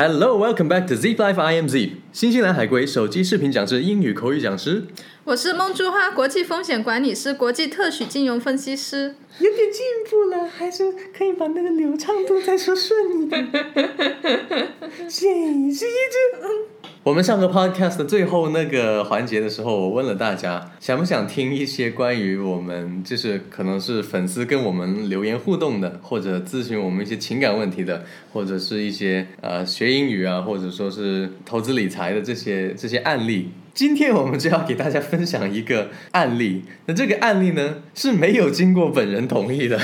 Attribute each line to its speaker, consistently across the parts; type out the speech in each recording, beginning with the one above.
Speaker 1: Hello, welcome back to Zip Life. I am Zip，新西兰海归手机视频讲师、英语口语讲师。
Speaker 2: 我是梦珠花，国际风险管理师、国际特许金融分析师。
Speaker 1: 有点进步了，还是可以把那个流畅度再说顺一点。谁是一只？我们上个 podcast 的最后那个环节的时候，我问了大家，想不想听一些关于我们，就是可能是粉丝跟我们留言互动的，或者咨询我们一些情感问题的，或者是一些呃学英语啊，或者说是投资理财的这些这些案例。今天我们就要给大家分享一个案例，那这个案例呢是没有经过本人同意的，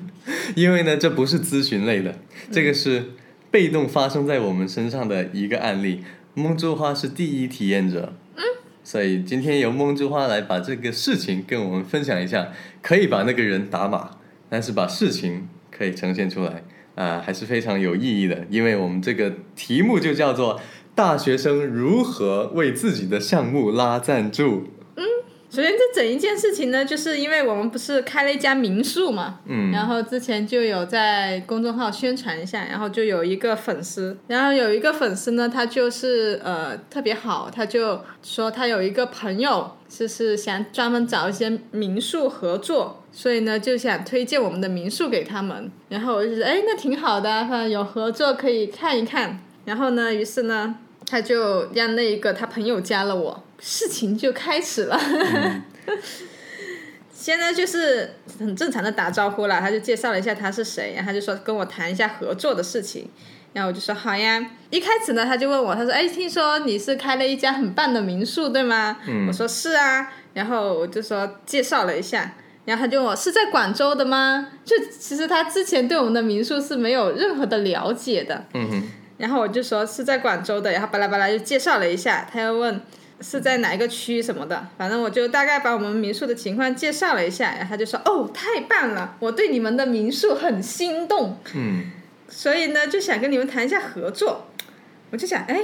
Speaker 1: 因为呢这不是咨询类的，这个是被动发生在我们身上的一个案例。梦珠花是第一体验者，嗯，所以今天由梦珠花来把这个事情跟我们分享一下，可以把那个人打码，但是把事情可以呈现出来，啊，还是非常有意义的，因为我们这个题目就叫做大学生如何为自己的项目拉赞助。
Speaker 2: 嗯首先，这整一件事情呢，就是因为我们不是开了一家民宿嘛，
Speaker 1: 嗯，
Speaker 2: 然后之前就有在公众号宣传一下，然后就有一个粉丝，然后有一个粉丝呢，他就是呃特别好，他就说他有一个朋友，就是想专门找一些民宿合作，所以呢就想推荐我们的民宿给他们，然后我就觉得哎那挺好的，有合作可以看一看，然后呢，于是呢他就让那一个他朋友加了我。事情就开始了，现在就是很正常的打招呼了。他就介绍了一下他是谁，然后他就说跟我谈一下合作的事情。然后我就说好呀。一开始呢，他就问我，他说：“哎，听说你是开了一家很棒的民宿，对吗？”我说是啊。然后我就说介绍了一下，然后他就问我是在广州的吗？就其实他之前对我们的民宿是没有任何的了解的。然后我就说是在广州的，然后巴拉巴拉就介绍了一下，他又问。是在哪一个区什么的，反正我就大概把我们民宿的情况介绍了一下，然后他就说：“哦，太棒了，我对你们的民宿很心动。”
Speaker 1: 嗯，
Speaker 2: 所以呢，就想跟你们谈一下合作。我就想，哎，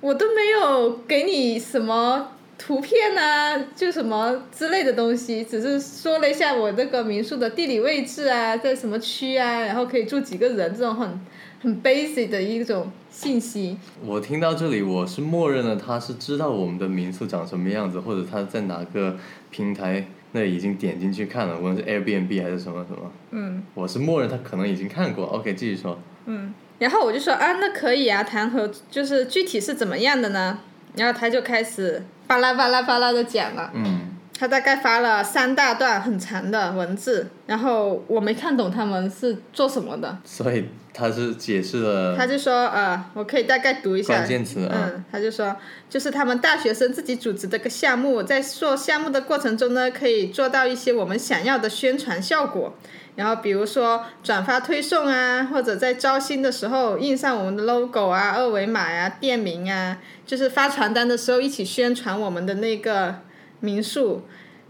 Speaker 2: 我都没有给你什么图片啊，就什么之类的东西，只是说了一下我这个民宿的地理位置啊，在什么区啊，然后可以住几个人这种很。很 basic 的一种信息。
Speaker 1: 我听到这里，我是默认了他是知道我们的民宿长什么样子，或者他在哪个平台那已经点进去看了，无论是 Airbnb 还是什么什么。
Speaker 2: 嗯。
Speaker 1: 我是默认他可能已经看过。OK，继续说。
Speaker 2: 嗯。然后我就说啊，那可以啊，谈合就是具体是怎么样的呢？然后他就开始巴拉巴拉巴拉的讲了。
Speaker 1: 嗯。
Speaker 2: 他大概发了三大段很长的文字，然后我没看懂他们是做什么的。
Speaker 1: 所以。他是解释了，
Speaker 2: 他就说呃，我可以大概读一下
Speaker 1: 关键词
Speaker 2: 啊。嗯，他就说，就是他们大学生自己组织的个项目，在做项目的过程中呢，可以做到一些我们想要的宣传效果。然后比如说转发推送啊，或者在招新的时候印上我们的 logo 啊、二维码呀、店名啊，就是发传单的时候一起宣传我们的那个民宿。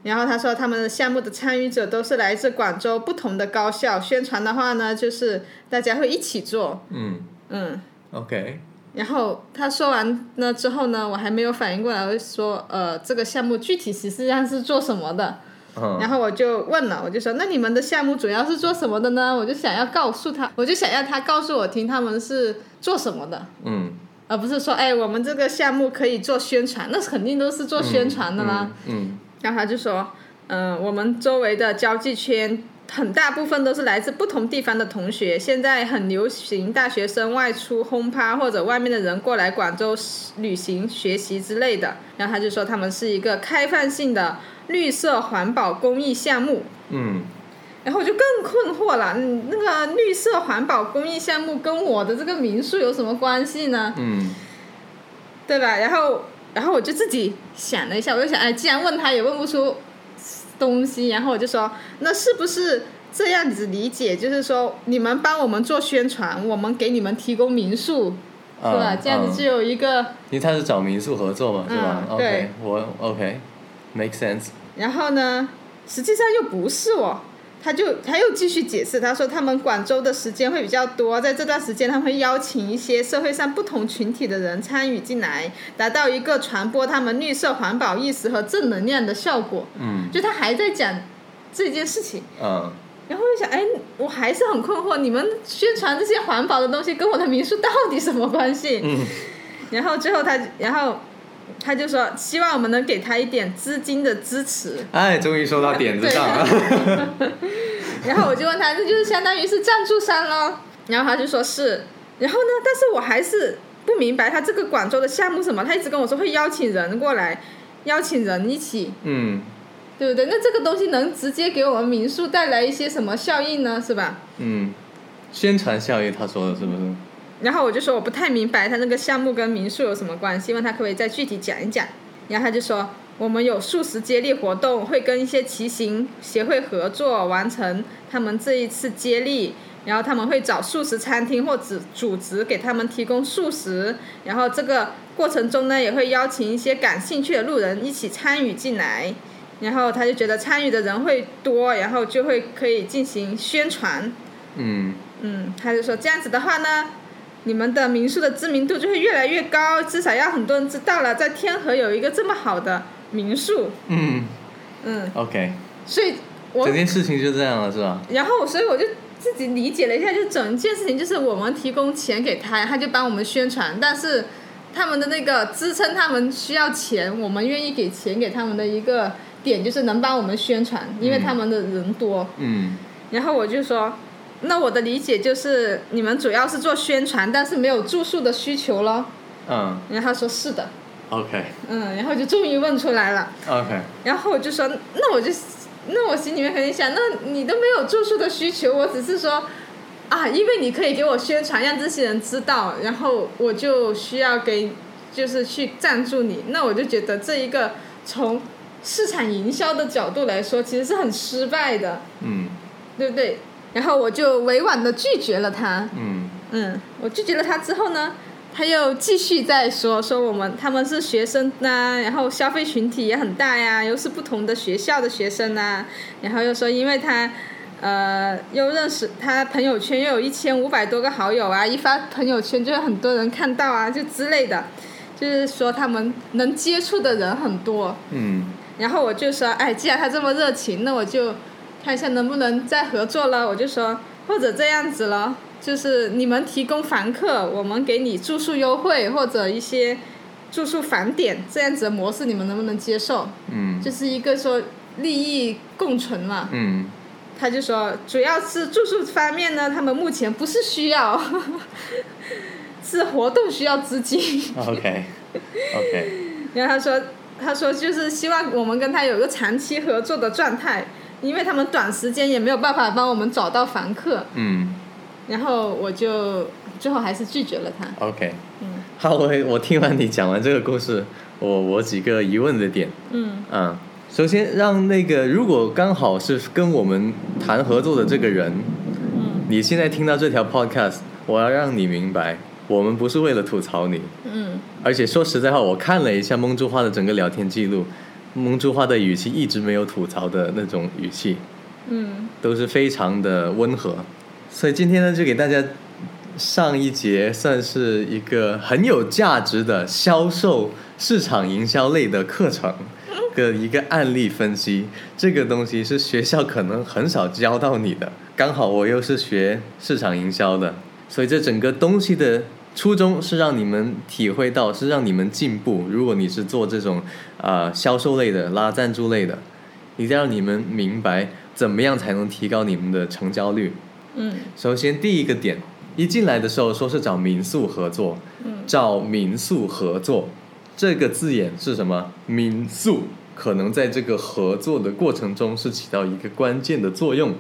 Speaker 2: 然后他说，他们的项目的参与者都是来自广州不同的高校。宣传的话呢，就是大家会一起做。
Speaker 1: 嗯。
Speaker 2: 嗯。
Speaker 1: OK。
Speaker 2: 然后他说完了之后呢，我还没有反应过来，我说呃，这个项目具体实际上是做什么的？
Speaker 1: 嗯。
Speaker 2: 然后我就问了，我就说，那你们的项目主要是做什么的呢？我就想要告诉他，我就想要他告诉我听他们是做什么的。
Speaker 1: 嗯。
Speaker 2: 而不是说，哎，我们这个项目可以做宣传，那肯定都是做宣传的啦。
Speaker 1: 嗯。
Speaker 2: 然后他就说，嗯，我们周围的交际圈很大部分都是来自不同地方的同学。现在很流行大学生外出轰趴，或者外面的人过来广州旅行、学习之类的。然后他就说，他们是一个开放性的绿色环保公益项目。
Speaker 1: 嗯。
Speaker 2: 然后我就更困惑了，嗯，那个绿色环保公益项目跟我的这个民宿有什么关系呢？
Speaker 1: 嗯。
Speaker 2: 对吧？然后。然后我就自己想了一下，我就想，哎，既然问他也问不出东西，然后我就说，那是不是这样子理解？就是说，你们帮我们做宣传，我们给你们提供民宿，是吧？这样子就有一个。
Speaker 1: 因为他是找民宿合作嘛，是吧？OK，我 OK，make sense。
Speaker 2: 然后呢，实际上又不是哦。他就他又继续解释，他说他们广州的时间会比较多，在这段时间他会邀请一些社会上不同群体的人参与进来，达到一个传播他们绿色环保意识和正能量的效果。
Speaker 1: 嗯，
Speaker 2: 就他还在讲这件事情。
Speaker 1: 嗯，
Speaker 2: 然后我就想，哎，我还是很困惑，你们宣传这些环保的东西跟我的民宿到底什么关系？
Speaker 1: 嗯
Speaker 2: 然后最后他，然后他就说，希望我们能给他一点资金的支持。
Speaker 1: 哎，终于说到点子上了。
Speaker 2: 然后我就问他，这就是相当于是赞助商喽？然后他就说是。然后呢，但是我还是不明白他这个广州的项目什么，他一直跟我说会邀请人过来，邀请人一起，
Speaker 1: 嗯
Speaker 2: 对不对？那这个东西能直接给我们民宿带来一些什么效应呢？是吧？
Speaker 1: 嗯，宣传效应他说的是不是？
Speaker 2: 然后我就说我不太明白他那个项目跟民宿有什么关系，问他可不可以再具体讲一讲。然后他就说我们有素食接力活动，会跟一些骑行协会合作完成他们这一次接力，然后他们会找素食餐厅或者组织给他们提供素食，然后这个过程中呢也会邀请一些感兴趣的路人一起参与进来。然后他就觉得参与的人会多，然后就会可以进行宣传。
Speaker 1: 嗯
Speaker 2: 嗯，他就说这样子的话呢，你们的民宿的知名度就会越来越高，至少要很多人知道了，在天河有一个这么好的民宿。
Speaker 1: 嗯
Speaker 2: 嗯
Speaker 1: ，，OK，
Speaker 2: 所以我
Speaker 1: 整件事情就这样了是吧？
Speaker 2: 然后所以我就自己理解了一下，就整件事情就是我们提供钱给他，他就帮我们宣传，但是他们的那个支撑他们需要钱，我们愿意给钱给他们的一个点就是能帮我们宣传，因为他们的人多。
Speaker 1: 嗯
Speaker 2: 然后我就说，那我的理解就是你们主要是做宣传，但是没有住宿的需求咯。
Speaker 1: 嗯
Speaker 2: 然后他说是的
Speaker 1: ，，OK
Speaker 2: 嗯，然后就终于问出来了。
Speaker 1: OK，
Speaker 2: 然后我就说，那我就，那我心里面肯定想，那你都没有住宿的需求，我只是说，啊，因为你可以给我宣传，让这些人知道，然后我就需要给，就是去赞助你，那我就觉得这一个从市场营销的角度来说，其实是很失败的，
Speaker 1: 嗯
Speaker 2: 对不对？然后我就委婉的拒绝了他，
Speaker 1: 嗯
Speaker 2: 嗯，我拒绝了他之后呢，他又继续在说说我们他们是学生呐、然后消费群体也很大呀，又是不同的学校的学生呐、然后又说因为他。呃，又认识他朋友圈又有一千五百多个好友啊，一发朋友圈就有很多人看到啊，就之类的，就是说他们能接触的人很多。
Speaker 1: 嗯
Speaker 2: 然后我就说，哎，既然他这么热情，那我就看一下能不能再合作了。我就说，或者这样子了，就是你们提供房客，我们给你住宿优惠或者一些住宿返点这样子的模式，你们能不能接受？
Speaker 1: 嗯
Speaker 2: 就是一个说利益共存嘛。
Speaker 1: 嗯
Speaker 2: 他就说，主要是住宿方面呢，他们目前不是需要，是活动需要资金。
Speaker 1: ，OK OK，
Speaker 2: 然后他说，他说就是希望我们跟他有个长期合作的状态，因为他们短时间也没有办法帮我们找到房客。
Speaker 1: 嗯。
Speaker 2: 然后我就最后还是拒绝了他。
Speaker 1: OK，
Speaker 2: 嗯。
Speaker 1: 好，我我听完你讲完这个故事，我我几个疑问的点，
Speaker 2: 嗯。
Speaker 1: 嗯，首先让那个如果刚好是跟我们谈合作的这个人，
Speaker 2: 嗯。
Speaker 1: 你现在听到这条 Podcast，我要让你明白，我们不是为了吐槽你，
Speaker 2: 嗯。
Speaker 1: 而且说实在话，我看了一下蒙珠花的整个聊天记录，蒙珠花的语气一直没有吐槽的那种语气，
Speaker 2: 嗯
Speaker 1: 都是非常的温和。所以今天呢，就给大家上一节算是一个很有价值的销售市场营销类的课程的一个案例分析。这个东西是学校可能很少教到你的，刚好我又是学市场营销的，所以这整个东西的初衷是让你们体会到，是让你们进步。如果你是做这种啊、呃销售类的、拉赞助类的，一定要让你们明白怎么样才能提高你们的成交率。
Speaker 2: 嗯
Speaker 1: 首先第一个点，一进来的时候说是找民宿合作，
Speaker 2: 嗯
Speaker 1: 找民宿合作这个字眼是什么？民宿可能在这个合作的过程中是起到一个关键的作用。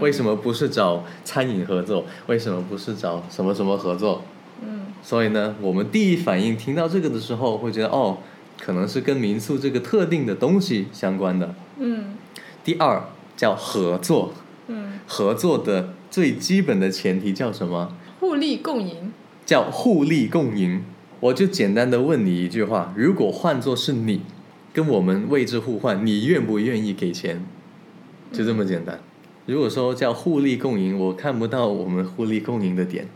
Speaker 1: 为什么不是找餐饮合作？为什么不是找什么什么合作？
Speaker 2: 嗯
Speaker 1: 所以呢，我们第一反应听到这个的时候，会觉得哦，可能是跟民宿这个特定的东西相关的。
Speaker 2: 嗯
Speaker 1: 第二叫合作，
Speaker 2: 嗯，
Speaker 1: 合作的最基本的前提叫什么？
Speaker 2: 互利共赢。
Speaker 1: 叫互利共赢。我就简单的问你一句话：如果换作是你，跟我们位置互换，你愿不愿意给钱？就这么简单。如果说叫互利共赢，我看不到我们互利共赢的点。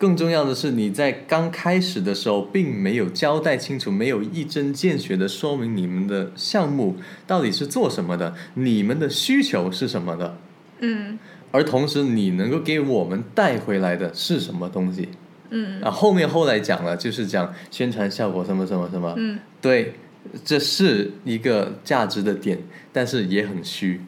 Speaker 1: 更重要的是，你在刚开始的时候并没有交代清楚，没有一针见血的说明你们的项目到底是做什么的，你们的需求是什么的。
Speaker 2: 嗯
Speaker 1: 而同时你能够给我们带回来的是什么东西？
Speaker 2: 嗯
Speaker 1: 啊，后面后来讲了，就是讲宣传效果什么什么什么，
Speaker 2: 嗯
Speaker 1: 对，这是一个价值的点，但是也很虚。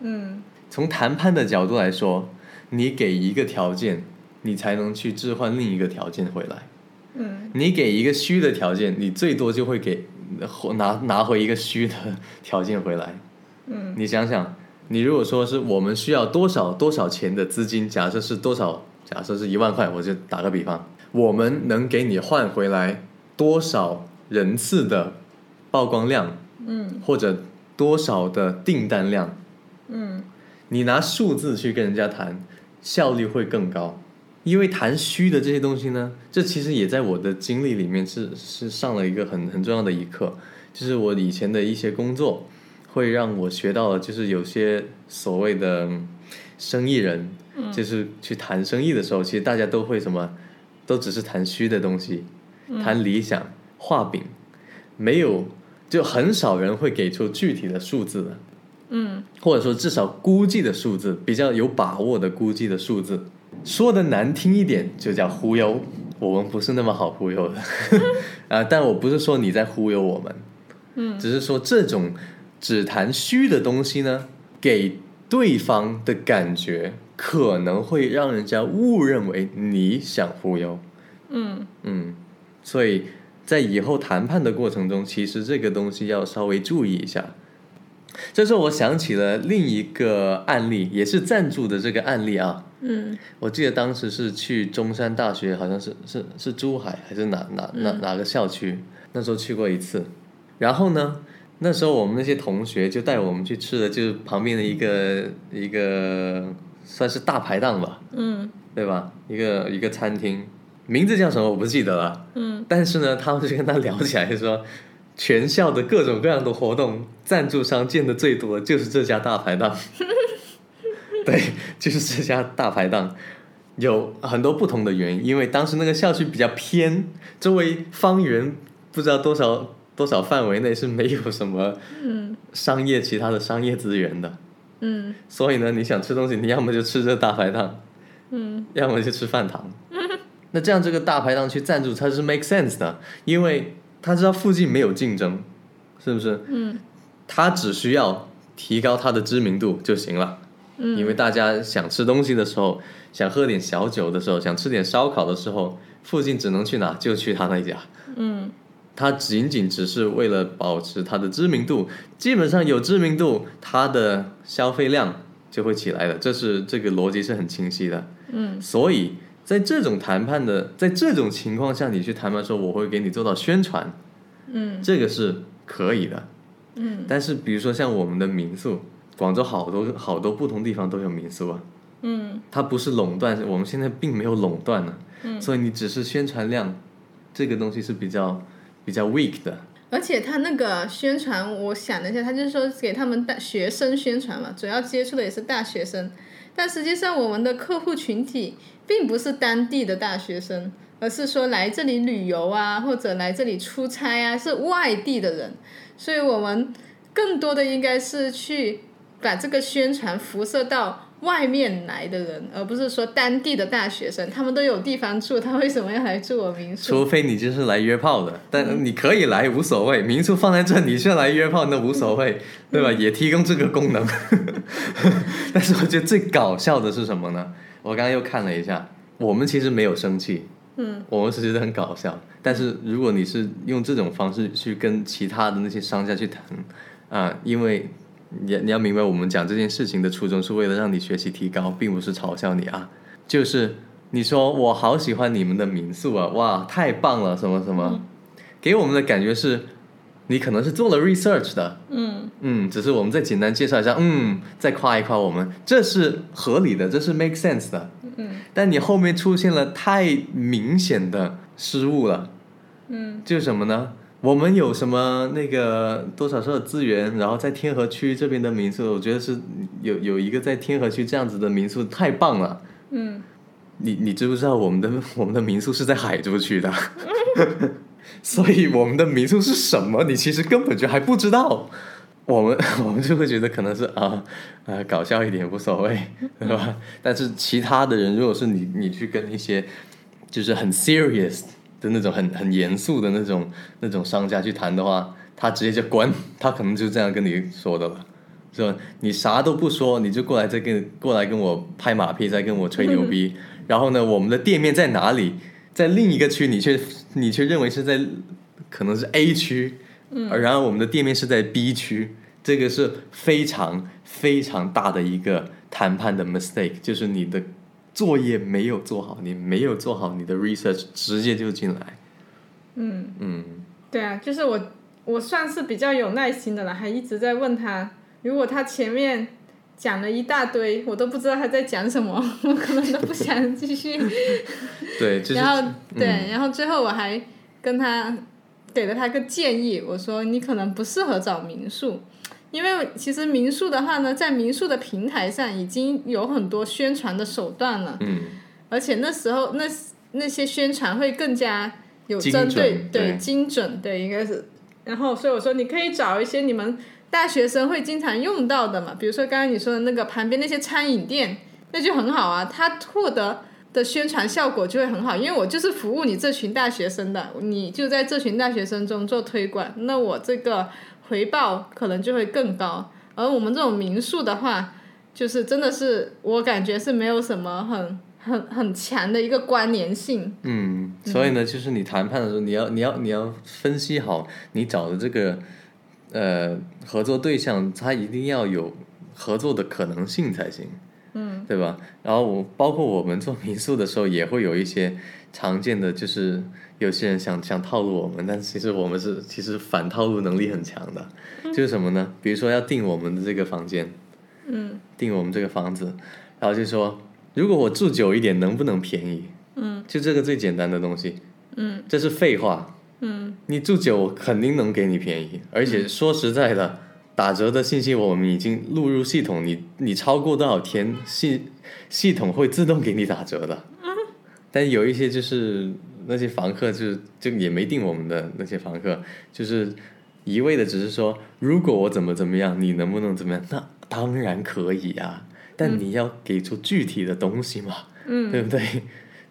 Speaker 2: 嗯
Speaker 1: 从谈判的角度来说，你给一个条件，你才能去置换另一个条件回来。
Speaker 2: 嗯
Speaker 1: 你给一个虚的条件，你最多就会给拿拿回一个虚的条件回来。
Speaker 2: 嗯
Speaker 1: 你想想，你如果说是我们需要多少多少钱的资金，假设是多少，假设是一万块，我就打个比方，我们能给你换回来多少人次的曝光量，
Speaker 2: 嗯
Speaker 1: 或者多少的订单量？
Speaker 2: 嗯
Speaker 1: 你拿数字去跟人家谈，效率会更高。因为谈虚的这些东西呢，这其实也在我的经历里面是是上了一个很很重要的一课，就是我以前的一些工作会让我学到了，就是有些所谓的嗯生意人，就是去谈生意的时候，其实大家都会什么，都只是谈虚的东西，谈理想、画饼，没有就很少人会给出具体的数字的。
Speaker 2: 嗯。
Speaker 1: 或者说至少估计的数字，比较有把握的估计的数字。说的难听一点，就叫忽悠。我们不是那么好忽悠的，啊，但我不是说你在忽悠我们，
Speaker 2: 嗯
Speaker 1: 只是说这种只谈虚的东西呢，给对方的感觉可能会让人家误认为你想忽悠。
Speaker 2: 嗯
Speaker 1: 嗯，所以在以后谈判的过程中，其实这个东西要稍微注意一下。这时候我想起了另一个案例，也是赞助的这个案例啊。
Speaker 2: 嗯
Speaker 1: 我记得当时是去中山大学，好像是是是珠海还是哪哪哪哪个校区？那时候去过一次。然后呢，那时候我们那些同学就带我们去吃的，就是旁边的一个一个算是大排档吧，
Speaker 2: 嗯
Speaker 1: 对吧？一个一个餐厅，名字叫什么我不记得了。
Speaker 2: 嗯
Speaker 1: 但是呢，他们就跟他聊起来，就说全校的各种各样的活动，赞助商见的最多的就是这家大排档。对，就是这家大排档，有很多不同的原因。因为当时那个校区比较偏，周围方圆不知道多少多少范围内是没有什么
Speaker 2: 嗯
Speaker 1: 商业其他的商业资源的，
Speaker 2: 嗯
Speaker 1: 所以呢，你想吃东西，你要么就吃这大排档，
Speaker 2: 嗯
Speaker 1: 要么就吃饭堂。那这样这个大排档去赞助它是 make sense 的，因为他知道附近没有竞争，是不是？
Speaker 2: 嗯
Speaker 1: 他只需要提高他的知名度就行了。
Speaker 2: 嗯
Speaker 1: 因为大家想吃东西的时候，想喝点小酒的时候，想吃点烧烤的时候，附近只能去哪就去他那家。
Speaker 2: 嗯
Speaker 1: 他仅仅只是为了保持他的知名度，基本上有知名度，他的消费量就会起来了，这是这个逻辑是很清晰的。
Speaker 2: 嗯
Speaker 1: 所以在这种谈判的，在这种情况下，你去谈判说我会给你做到宣传，
Speaker 2: 嗯。
Speaker 1: 这个是可以的。
Speaker 2: 嗯。
Speaker 1: 但是比如说像我们的民宿，广州好多好多不同地方都有民宿啊，
Speaker 2: 嗯。
Speaker 1: 它不是垄断，我们现在并没有垄断呢、
Speaker 2: 嗯。
Speaker 1: 所以你只是宣传量，这个东西是比较比较 weak 的。
Speaker 2: 而且他那个宣传，我想了一下，他就是说给他们大学生宣传嘛，主要接触的也是大学生，但实际上我们的客户群体并不是当地的大学生，而是说来这里旅游啊，或者来这里出差啊，是外地的人，所以我们更多的应该是去把这个宣传辐射到外面来的人，而不是说当地的大学生，他们都有地方住，他为什么要来住我民宿？
Speaker 1: 除非你就是来约炮的，但你可以来无所谓，民宿放在这，你是来约炮那无所谓，对吧？也提供这个功能。但是我觉得最搞笑的是什么呢？我刚刚又看了一下，我们其实没有生气，
Speaker 2: 嗯
Speaker 1: 我们是觉得很搞笑。但是如果你是用这种方式去跟其他的那些商家去谈，啊、因为你你要明白，我们讲这件事情的初衷是为了让你学习提高，并不是嘲笑你啊。就是你说我好喜欢你们的民宿啊，哇，太棒了，什么什么，给我们的感觉是，你可能是做了 research 的，
Speaker 2: 嗯
Speaker 1: 嗯，只是我们再简单介绍一下，嗯，再夸一夸我们，这是合理的，这是 make sense 的。
Speaker 2: 嗯
Speaker 1: 但你后面出现了太明显的失误了，
Speaker 2: 嗯
Speaker 1: 就是什么呢？我们有什么那个多少少的资源，然后在天河区这边的民宿，我觉得是有有一个在天河区这样子的民宿太棒了。
Speaker 2: 嗯
Speaker 1: 你你知不知道我们的我们的民宿是在海珠区的，所以我们的民宿是什么，你其实根本就还不知道。我们 我们就会觉得可能是啊啊搞笑一点无所谓，对吧？但是其他的人，如果是你你去跟一些就是很 serious 的那种很很严肃的那种那种商家去谈的话，他直接就滚，他可能就这样跟你说的了。是吧？你啥都不说，你就过来再跟过来跟我拍马屁，再跟我吹牛逼。然后呢，我们的店面在哪里？在另一个区，你却你却认为是在可能是 A 区，嗯，然后我们的店面是在 B 区，这个是非常非常大的一个谈判的 mistake，就是你的作业没有做好，你没有做好你的 research，直接就进来。
Speaker 2: 嗯
Speaker 1: 嗯，
Speaker 2: 对啊，就是我我算是比较有耐心的了，还一直在问他。如果他前面讲了一大堆，我都不知道他在讲什么，我可能都不想继续。
Speaker 1: 对，就是
Speaker 2: 然后对，然后最后我还跟他给了他个建议，我说你可能不适合找民宿，因为其实民宿的话呢，在民宿的平台上已经有很多宣传的手段了，
Speaker 1: 嗯，
Speaker 2: 而且那时候那那些宣传会更加有针对，对精准，对应该是。然后所以我说你可以找一些你们。大学生会经常用到的嘛，比如说刚刚你说的那个旁边那些餐饮店，那就很好啊，它获得的宣传效果就会很好，因为我就是服务你这群大学生的，你就在这群大学生中做推广，那我这个回报可能就会更高。而我们这种民宿的话，就是真的是我感觉是没有什么很很很强的一个关联性。
Speaker 1: 嗯，所以呢，就是你谈判的时候，你要你要你要分析好你找的这个。呃，合作对象他一定要有合作的可能性才行，
Speaker 2: 嗯，
Speaker 1: 对吧？然后我包括我们做民宿的时候，也会有一些常见的，就是有些人想想套路我们，但其实我们是其实反套路能力很强的，就是什么呢？比如说要订我们的这个房间，
Speaker 2: 嗯，
Speaker 1: 订我们这个房子，然后就说如果我住久一点，能不能便宜？
Speaker 2: 嗯，
Speaker 1: 就这个最简单的东西，
Speaker 2: 嗯，
Speaker 1: 这是废话。
Speaker 2: 嗯，
Speaker 1: 你住久肯定能给你便宜，而且说实在的，打折的信息我们已经录入系统，你你超过多少天，系系统会自动给你打折的。但有一些就是那些房客就就也没定我们的那些房客，就是一味的只是说，如果我怎么怎么样，你能不能怎么样？那当然可以啊，但你要给出具体的东西嘛，
Speaker 2: 嗯，
Speaker 1: 对不对？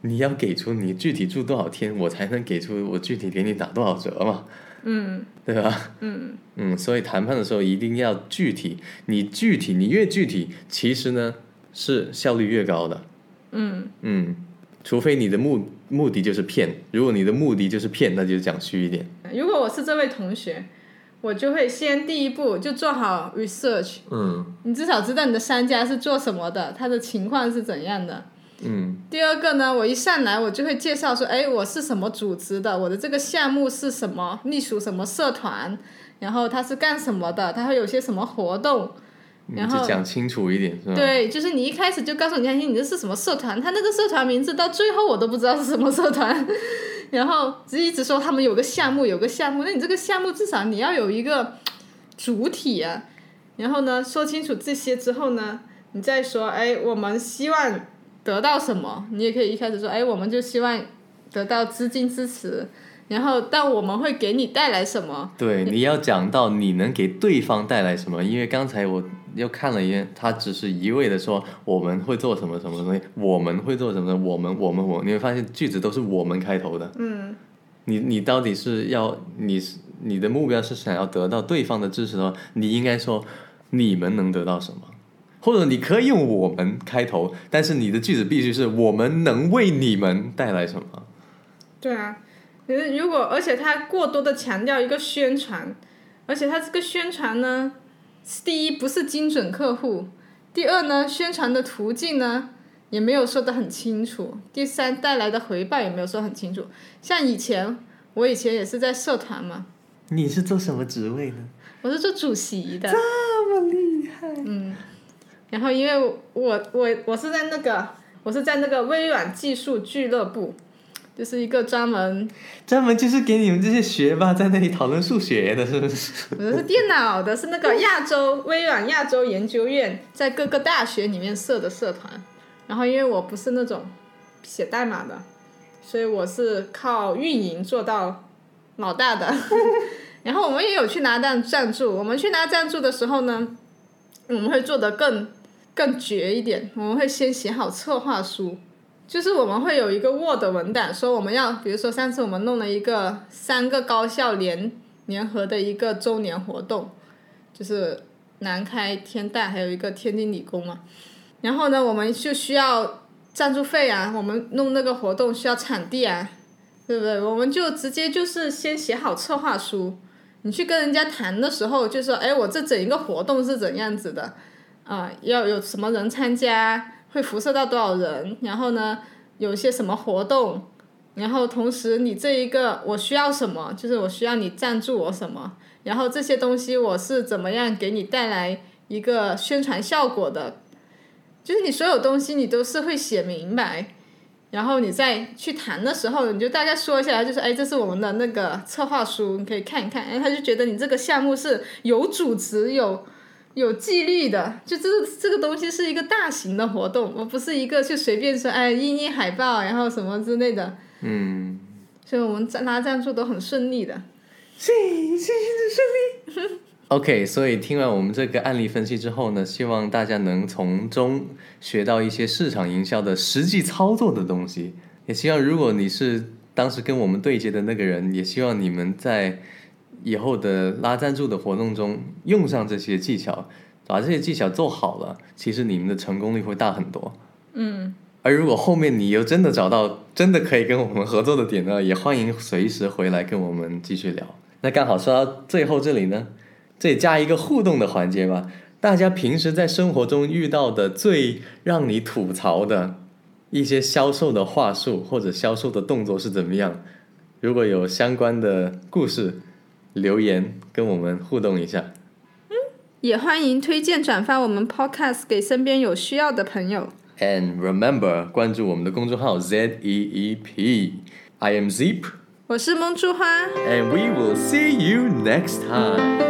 Speaker 1: 你要给出你具体住多少天，我才能给出我具体给你打多少折嘛？
Speaker 2: 嗯，
Speaker 1: 对吧？
Speaker 2: 嗯
Speaker 1: 嗯，所以谈判的时候一定要具体，你具体你越具体，其实呢是效率越高的。
Speaker 2: 嗯
Speaker 1: 嗯，除非你的目目的就是骗，如果你的目的就是骗，那就讲虚一点。
Speaker 2: 如果我是这位同学，我就会先第一步就做好 research。
Speaker 1: 嗯，
Speaker 2: 你至少知道你的商家是做什么的，他的情况是怎样的。
Speaker 1: 嗯，
Speaker 2: 第二个呢，我一上来我就会介绍说，哎，我是什么组织的，我的这个项目是什么，隶属什么社团，然后他是干什么的，他会有些什么活动，然后
Speaker 1: 讲清楚一点是吧？
Speaker 2: 对，就是你一开始就告诉人家，你这是什么社团，他那个社团名字到最后我都不知道是什么社团，然后只一直说他们有个项目，有个项目，那你这个项目至少你要有一个主体啊，然后呢，说清楚这些之后呢，你再说，哎，我们希望。得到什么？你也可以一开始说，哎，我们就希望得到资金支持，然后但我们会给你带来什么？
Speaker 1: 对，你要讲到你能给对方带来什么，因为刚才我又看了一眼，他只是一味的说我们会做什么什么东西，我们会做什么，我们我们我，你会发现句子都是我们开头的。
Speaker 2: 嗯。
Speaker 1: 你你到底是要你是你的目标是想要得到对方的支持的话，你应该说你们能得到什么？或者你可以用“我们”开头，但是你的句子必须是“我们能为你们带来什么”。
Speaker 2: 对啊，如果而且他过多的强调一个宣传，而且他这个宣传呢，第一不是精准客户，第二呢宣传的途径呢也没有说的很清楚，第三带来的回报也没有说很清楚。像以前我以前也是在社团嘛。
Speaker 1: 你是做什么职位呢？
Speaker 2: 我是做主席的。
Speaker 1: 这么厉害。
Speaker 2: 嗯。然后，因为我我我是在那个我是在那个微软技术俱乐部，就是一个专门
Speaker 1: 专门就是给你们这些学霸在那里讨论数学的，是不是？
Speaker 2: 我是电脑的，是那个 亚洲微软亚洲研究院在各个大学里面设的社团。然后，因为我不是那种写代码的，所以我是靠运营做到老大的。然后我们也有去拿赞赞助，我们去拿赞助的时候呢，我们会做的更更绝一点，我们会先写好策划书，就是我们会有一个 Word 文档，说我们要，比如说上次我们弄了一个三个高校联联合的一个周年活动，就是南开、天大还有一个天津理工嘛，然后呢，我们就需要赞助费啊，我们弄那个活动需要场地啊，对不对？我们就直接就是先写好策划书，你去跟人家谈的时候就说，哎，我这整一个活动是怎样子的，啊、要有什么人参加，会辐射到多少人，然后呢，有些什么活动，然后同时你这一个我需要什么，就是我需要你赞助我什么，然后这些东西我是怎么样给你带来一个宣传效果的，就是你所有东西你都是会写明白。然后你再去谈的时候，你就大概说一下，就是哎，这是我们的那个策划书，你可以看一看。哎，他就觉得你这个项目是有组织、有有纪律的，就这个这个东西是一个大型的活动，我不是一个就随便说哎印印海报，然后什么之类的。
Speaker 1: 嗯，
Speaker 2: 所以我们拉赞助都很顺利的。
Speaker 1: 谢谢谢顺利。OK，所以听完我们这个案例分析之后呢，希望大家能从中学到一些市场营销的实际操作的东西。也希望如果你是当时跟我们对接的那个人，也希望你们在以后的拉赞助的活动中用上这些技巧，把这些技巧做好了，其实你们的成功率会大很多。
Speaker 2: 嗯，
Speaker 1: 而如果后面你又真的找到真的可以跟我们合作的点呢，也欢迎随时回来跟我们继续聊。那刚好说到最后这里呢，这里加一个互动的环节吧。大家平时在生活中遇到的最让你吐槽的一些销售的话术或者销售的动作是怎么样？如果有相关的故事，留言跟我们互动一下。
Speaker 2: 也欢迎推荐转发我们 Podcast 给身边有需要的朋友。
Speaker 1: And remember，关注我们的公众号 Z E E P。I am Zeep。
Speaker 2: 我是梦珠花。
Speaker 1: and we will see you next time.